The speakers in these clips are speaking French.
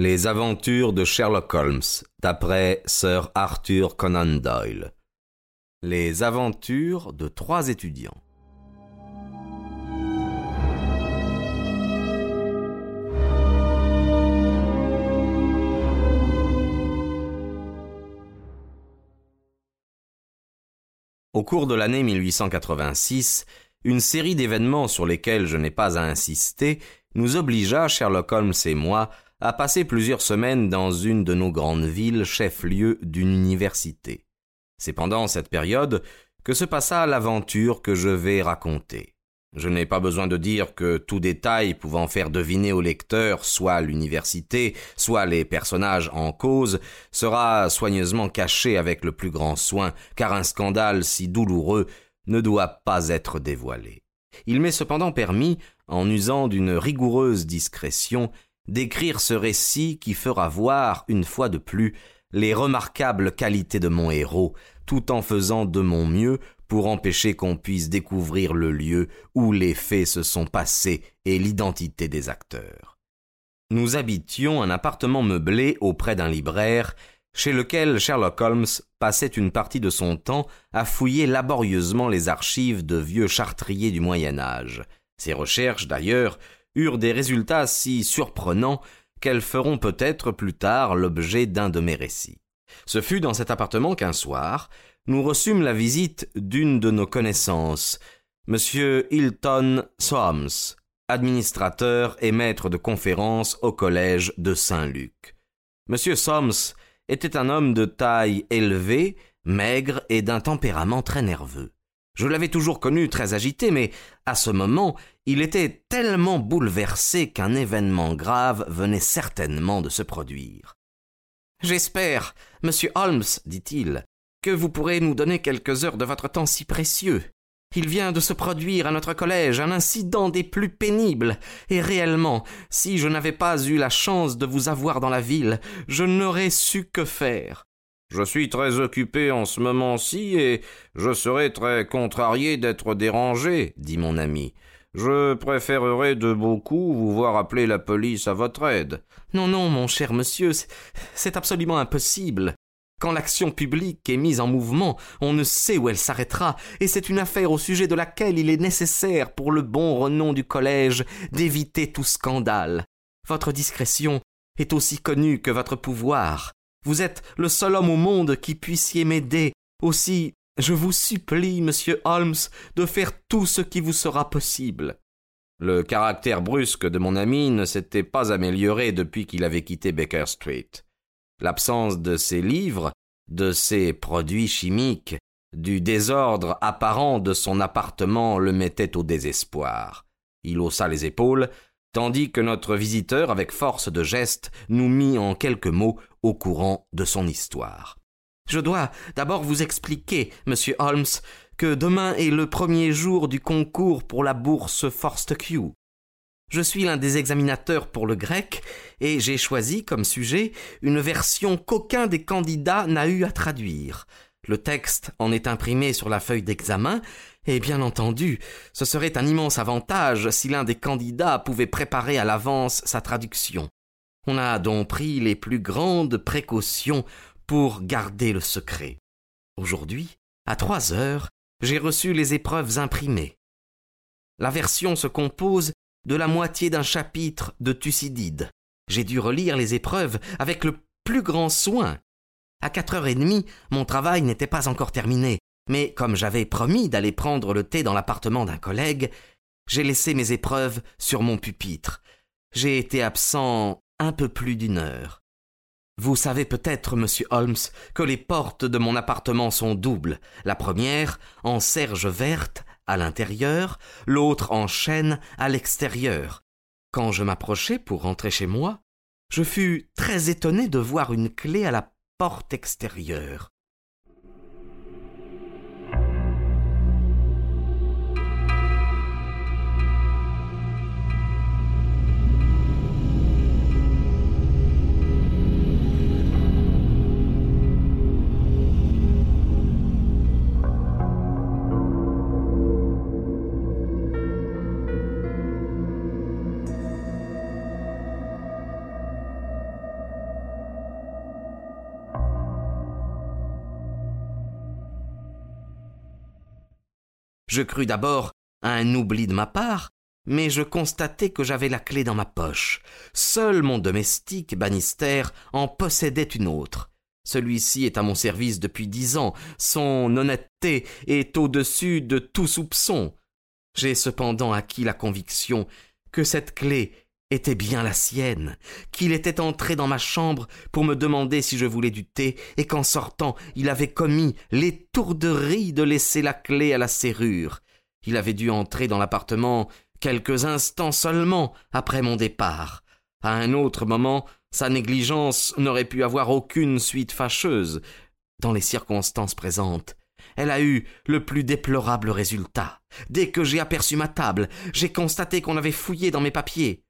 Les aventures de Sherlock Holmes, d'après Sir Arthur Conan Doyle. Les aventures de trois étudiants. Au cours de l'année 1886, une série d'événements sur lesquels je n'ai pas à insister nous obligea, Sherlock Holmes et moi, à passer plusieurs semaines dans une de nos grandes villes, chef-lieu d'une université. C'est pendant cette période que se passa l'aventure que je vais raconter. Je n'ai pas besoin de dire que tout détail pouvant faire deviner au lecteur soit l'université, soit les personnages en cause, sera soigneusement caché avec le plus grand soin, car un scandale si douloureux ne doit pas être dévoilé. Il m'est cependant permis, en usant d'une rigoureuse discrétion, d'écrire ce récit qui fera voir, une fois de plus, les remarquables qualités de mon héros, tout en faisant de mon mieux pour empêcher qu'on puisse découvrir le lieu où les faits se sont passés et l'identité des acteurs. Nous habitions un appartement meublé auprès d'un libraire, chez lequel Sherlock Holmes passait une partie de son temps à fouiller laborieusement les archives de vieux chartriers du Moyen Âge. Ces recherches, d'ailleurs, eurent des résultats si surprenants qu'elles feront peut-être plus tard l'objet d'un de mes récits. Ce fut dans cet appartement qu'un soir, nous reçûmes la visite d'une de nos connaissances, M. Hilton Soames, administrateur et maître de conférences au collège de Saint-Luc. M. Soames était un homme de taille élevée, maigre et d'un tempérament très nerveux. Je l'avais toujours connu très agité, mais à ce moment, il était tellement bouleversé qu'un événement grave venait certainement de se produire. J'espère, monsieur Holmes, dit-il, que vous pourrez nous donner quelques heures de votre temps si précieux. Il vient de se produire à notre collège un incident des plus pénibles, et réellement, si je n'avais pas eu la chance de vous avoir dans la ville, je n'aurais su que faire. Je suis très occupé en ce moment-ci, et je serais très contrarié d'être dérangé, dit mon ami. Je préférerais de beaucoup vous voir appeler la police à votre aide. Non, non, mon cher monsieur, c'est absolument impossible. Quand l'action publique est mise en mouvement, on ne sait où elle s'arrêtera, et c'est une affaire au sujet de laquelle il est nécessaire, pour le bon renom du collège, d'éviter tout scandale. Votre discrétion est aussi connue que votre pouvoir. Vous êtes le seul homme au monde qui puissiez m'aider. Aussi, je vous supplie, monsieur Holmes, de faire tout ce qui vous sera possible. Le caractère brusque de mon ami ne s'était pas amélioré depuis qu'il avait quitté Baker Street. L'absence de ses livres, de ses produits chimiques, du désordre apparent de son appartement le mettait au désespoir. Il haussa les épaules, tandis que notre visiteur, avec force de geste, nous mit en quelques mots au courant de son histoire. Je dois d'abord vous expliquer, monsieur Holmes, que demain est le premier jour du concours pour la bourse Fortescue. Je suis l'un des examinateurs pour le grec, et j'ai choisi comme sujet une version qu'aucun des candidats n'a eu à traduire. Le texte en est imprimé sur la feuille d'examen, et bien entendu, ce serait un immense avantage si l'un des candidats pouvait préparer à l'avance sa traduction. On a donc pris les plus grandes précautions pour garder le secret. Aujourd'hui, à trois heures, j'ai reçu les épreuves imprimées. La version se compose de la moitié d'un chapitre de Thucydide. J'ai dû relire les épreuves avec le plus grand soin. À quatre heures et demie, mon travail n'était pas encore terminé, mais comme j'avais promis d'aller prendre le thé dans l'appartement d'un collègue, j'ai laissé mes épreuves sur mon pupitre. J'ai été absent un peu plus d'une heure. Vous savez peut-être, monsieur Holmes, que les portes de mon appartement sont doubles. La première, en serge verte, à l'intérieur, l'autre en chêne à l'extérieur. Quand je m'approchai pour rentrer chez moi, je fus très étonné de voir une clé à la porte extérieure. Je crus d'abord un oubli de ma part, mais je constatai que j'avais la clé dans ma poche. Seul mon domestique, Bannister, en possédait une autre. Celui-ci est à mon service depuis dix ans. Son honnêteté est au-dessus de tout soupçon. J'ai cependant acquis la conviction que cette clé était bien la sienne, qu'il était entré dans ma chambre pour me demander si je voulais du thé, et qu'en sortant il avait commis l'étourderie de laisser la clé à la serrure. Il avait dû entrer dans l'appartement quelques instants seulement après mon départ. À un autre moment, sa négligence n'aurait pu avoir aucune suite fâcheuse. Dans les circonstances présentes, elle a eu le plus déplorable résultat. Dès que j'ai aperçu ma table, j'ai constaté qu'on avait fouillé dans mes papiers.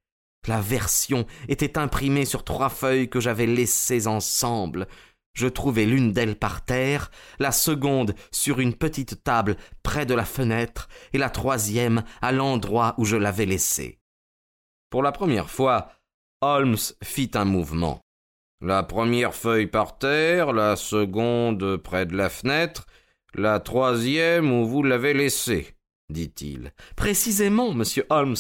La version était imprimée sur trois feuilles que j'avais laissées ensemble. Je trouvai l'une d'elles par terre, la seconde sur une petite table près de la fenêtre, et la troisième à l'endroit où je l'avais laissée. Pour la première fois, Holmes fit un mouvement. La première feuille par terre, la seconde près de la fenêtre, la troisième où vous l'avez laissée, dit-il. Précisément, monsieur Holmes.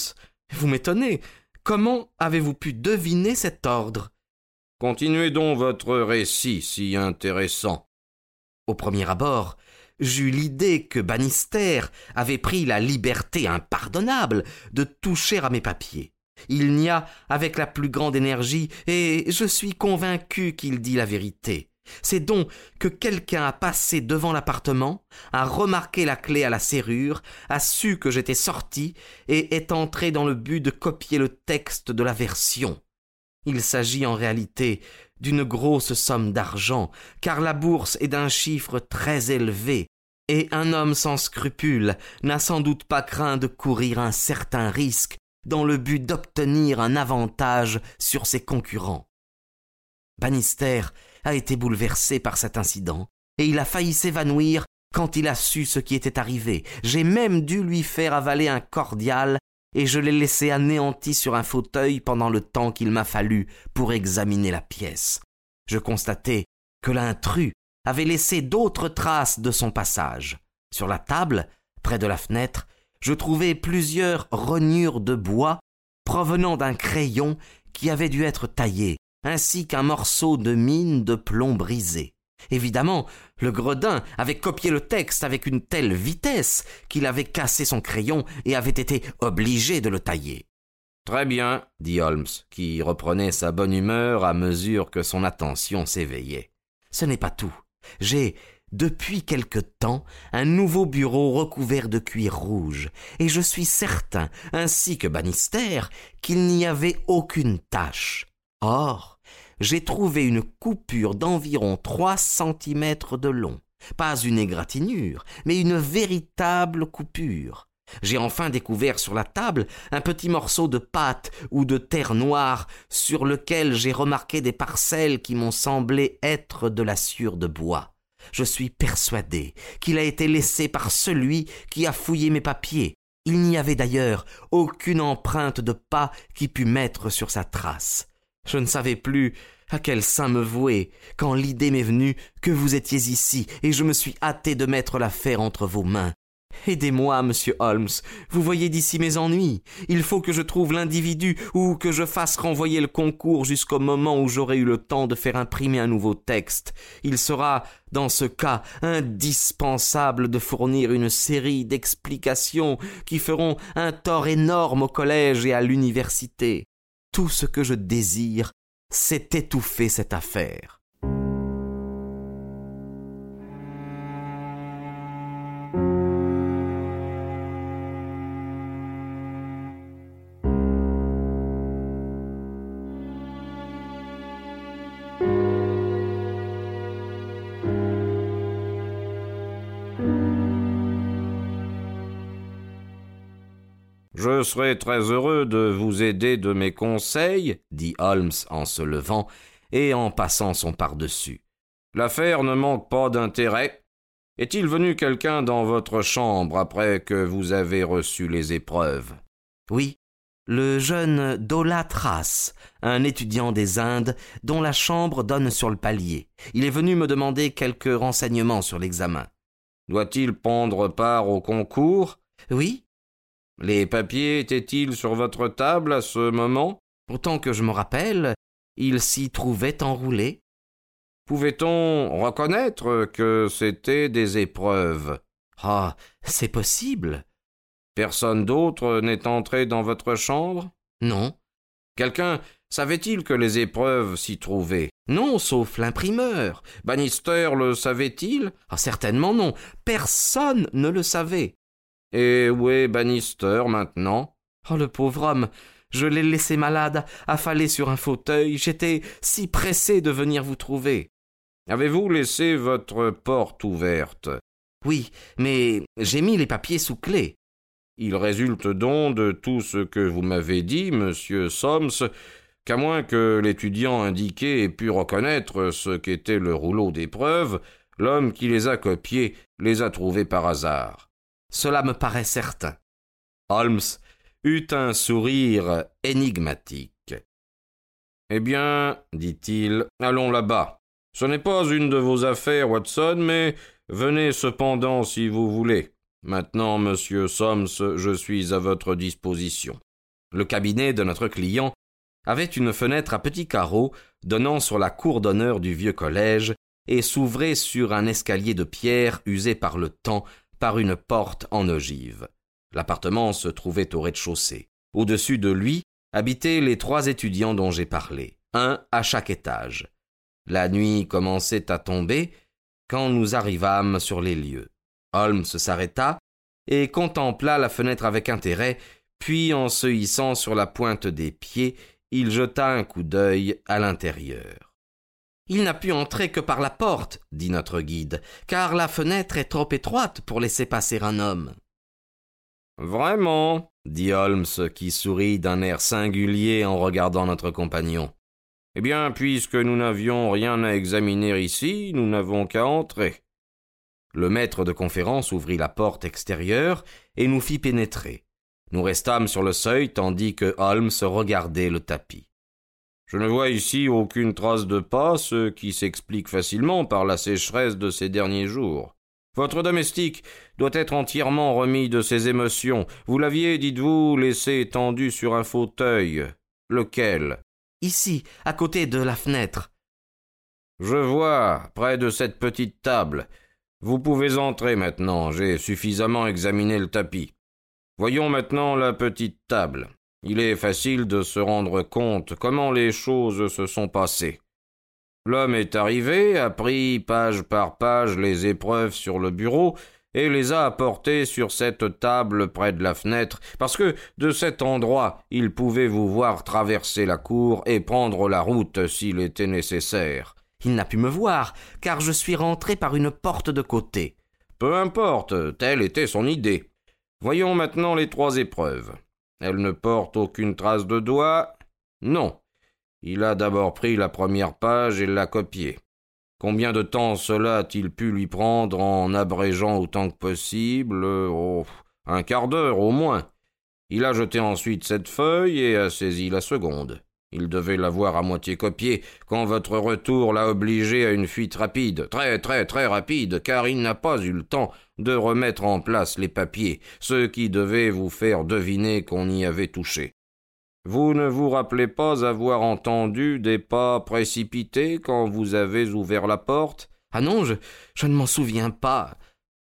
Vous m'étonnez. Comment avez-vous pu deviner cet ordre? Continuez donc votre récit si intéressant. Au premier abord, j'eus l'idée que Bannister avait pris la liberté impardonnable de toucher à mes papiers. Il n'y a avec la plus grande énergie, et je suis convaincu qu'il dit la vérité. C'est donc que quelqu'un a passé devant l'appartement, a remarqué la clé à la serrure, a su que j'étais sorti, et est entré dans le but de copier le texte de la version. Il s'agit en réalité d'une grosse somme d'argent, car la bourse est d'un chiffre très élevé, et un homme sans scrupules n'a sans doute pas craint de courir un certain risque dans le but d'obtenir un avantage sur ses concurrents. Bannister été bouleversé par cet incident, et il a failli s'évanouir quand il a su ce qui était arrivé. J'ai même dû lui faire avaler un cordial et je l'ai laissé anéanti sur un fauteuil pendant le temps qu'il m'a fallu pour examiner la pièce. Je constatai que l'intrus avait laissé d'autres traces de son passage. Sur la table, près de la fenêtre, je trouvai plusieurs rognures de bois provenant d'un crayon qui avait dû être taillé, ainsi qu'un morceau de mine de plomb brisé. Évidemment, le gredin avait copié le texte avec une telle vitesse qu'il avait cassé son crayon et avait été obligé de le tailler. Très bien, dit Holmes, qui reprenait sa bonne humeur à mesure que son attention s'éveillait. Ce n'est pas tout. J'ai, depuis quelque temps, un nouveau bureau recouvert de cuir rouge, et je suis certain, ainsi que Bannister, qu'il n'y avait aucune tache. Or, j'ai trouvé une coupure d'environ trois centimètres de long. Pas une égratignure, mais une véritable coupure. J'ai enfin découvert sur la table un petit morceau de pâte ou de terre noire sur lequel j'ai remarqué des parcelles qui m'ont semblé être de la sciure de bois. Je suis persuadé qu'il a été laissé par celui qui a fouillé mes papiers. Il n'y avait d'ailleurs aucune empreinte de pas qui pût mettre sur sa trace. Je ne savais plus à quel saint me vouer quand l'idée m'est venue que vous étiez ici et je me suis hâté de mettre l'affaire entre vos mains. Aidez-moi, monsieur Holmes. Vous voyez d'ici mes ennuis. Il faut que je trouve l'individu ou que je fasse renvoyer le concours jusqu'au moment où j'aurai eu le temps de faire imprimer un nouveau texte. Il sera, dans ce cas, indispensable de fournir une série d'explications qui feront un tort énorme au collège et à l'université tout ce que je désire, c'est étouffer cette affaire. Je serai très heureux de vous aider de mes conseils, dit Holmes en se levant et en passant son par-dessus. L'affaire ne manque pas d'intérêt. Est-il venu quelqu'un dans votre chambre après que vous avez reçu les épreuves? Oui, le jeune Dolatras, un étudiant des Indes dont la chambre donne sur le palier. Il est venu me demander quelques renseignements sur l'examen. Doit-il prendre part au concours? Oui. Les papiers étaient-ils sur votre table à ce moment? Autant que je me rappelle, ils s'y trouvaient enroulés. Pouvait-on reconnaître que c'étaient des épreuves? Ah, c'est possible. Personne d'autre n'est entré dans votre chambre? Non. Quelqu'un savait-il que les épreuves s'y trouvaient? Non, sauf l'imprimeur. Bannister le savait-il? Ah, certainement non. Personne ne le savait. Et où est Bannister maintenant Oh, le pauvre homme. Je l'ai laissé malade, affalé sur un fauteuil. J'étais si pressé de venir vous trouver. Avez-vous laissé votre porte ouverte? Oui, mais j'ai mis les papiers sous clé. Il résulte donc de tout ce que vous m'avez dit, monsieur Soms, qu'à moins que l'étudiant indiqué ait pu reconnaître ce qu'était le rouleau d'épreuves, l'homme qui les a copiés les a trouvés par hasard. Cela me paraît certain. Holmes eut un sourire énigmatique. Eh bien, dit-il, allons là-bas. Ce n'est pas une de vos affaires, Watson, mais venez cependant si vous voulez. Maintenant, monsieur Soms, je suis à votre disposition. Le cabinet de notre client avait une fenêtre à petits carreaux donnant sur la cour d'honneur du vieux collège et s'ouvrait sur un escalier de pierre usé par le temps par une porte en ogive. L'appartement se trouvait au rez-de-chaussée. Au-dessus de lui habitaient les trois étudiants dont j'ai parlé, un à chaque étage. La nuit commençait à tomber quand nous arrivâmes sur les lieux. Holmes s'arrêta et contempla la fenêtre avec intérêt, puis en se hissant sur la pointe des pieds, il jeta un coup d'œil à l'intérieur. Il n'a pu entrer que par la porte, dit notre guide, car la fenêtre est trop étroite pour laisser passer un homme. Vraiment, dit Holmes, qui sourit d'un air singulier en regardant notre compagnon. Eh bien, puisque nous n'avions rien à examiner ici, nous n'avons qu'à entrer. Le maître de conférence ouvrit la porte extérieure et nous fit pénétrer. Nous restâmes sur le seuil tandis que Holmes regardait le tapis. Je ne vois ici aucune trace de pas, ce qui s'explique facilement par la sécheresse de ces derniers jours. Votre domestique doit être entièrement remis de ses émotions. Vous l'aviez, dites-vous, laissé étendu sur un fauteuil. Lequel? Ici, à côté de la fenêtre. Je vois, près de cette petite table. Vous pouvez entrer maintenant, j'ai suffisamment examiné le tapis. Voyons maintenant la petite table. Il est facile de se rendre compte comment les choses se sont passées. L'homme est arrivé, a pris page par page les épreuves sur le bureau, et les a apportés sur cette table près de la fenêtre, parce que de cet endroit il pouvait vous voir traverser la cour et prendre la route s'il était nécessaire. Il n'a pu me voir, car je suis rentré par une porte de côté. Peu importe, telle était son idée. Voyons maintenant les trois épreuves. Elle ne porte aucune trace de doigt. Non. Il a d'abord pris la première page et l'a copiée. Combien de temps cela a-t-il pu lui prendre en abrégeant autant que possible? Oh, un quart d'heure au moins. Il a jeté ensuite cette feuille et a saisi la seconde. Il devait l'avoir à moitié copiée quand votre retour l'a obligé à une fuite rapide, très très très rapide, car il n'a pas eu le temps de remettre en place les papiers, ce qui devait vous faire deviner qu'on y avait touché. Vous ne vous rappelez pas avoir entendu des pas précipités quand vous avez ouvert la porte? Ah non, je, je ne m'en souviens pas.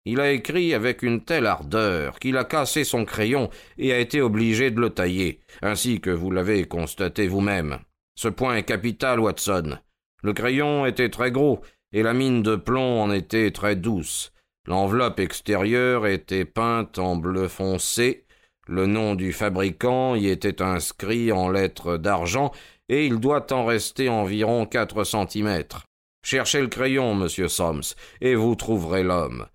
Il a écrit avec une telle ardeur qu'il a cassé son crayon et a été obligé de le tailler, ainsi que vous l'avez constaté vous-même. Ce point est capital, Watson. Le crayon était très gros, et la mine de plomb en était très douce. L'enveloppe extérieure était peinte en bleu foncé, le nom du fabricant y était inscrit en lettres d'argent, et il doit en rester environ quatre centimètres. Cherchez le crayon, monsieur Soms, et vous trouverez l'homme.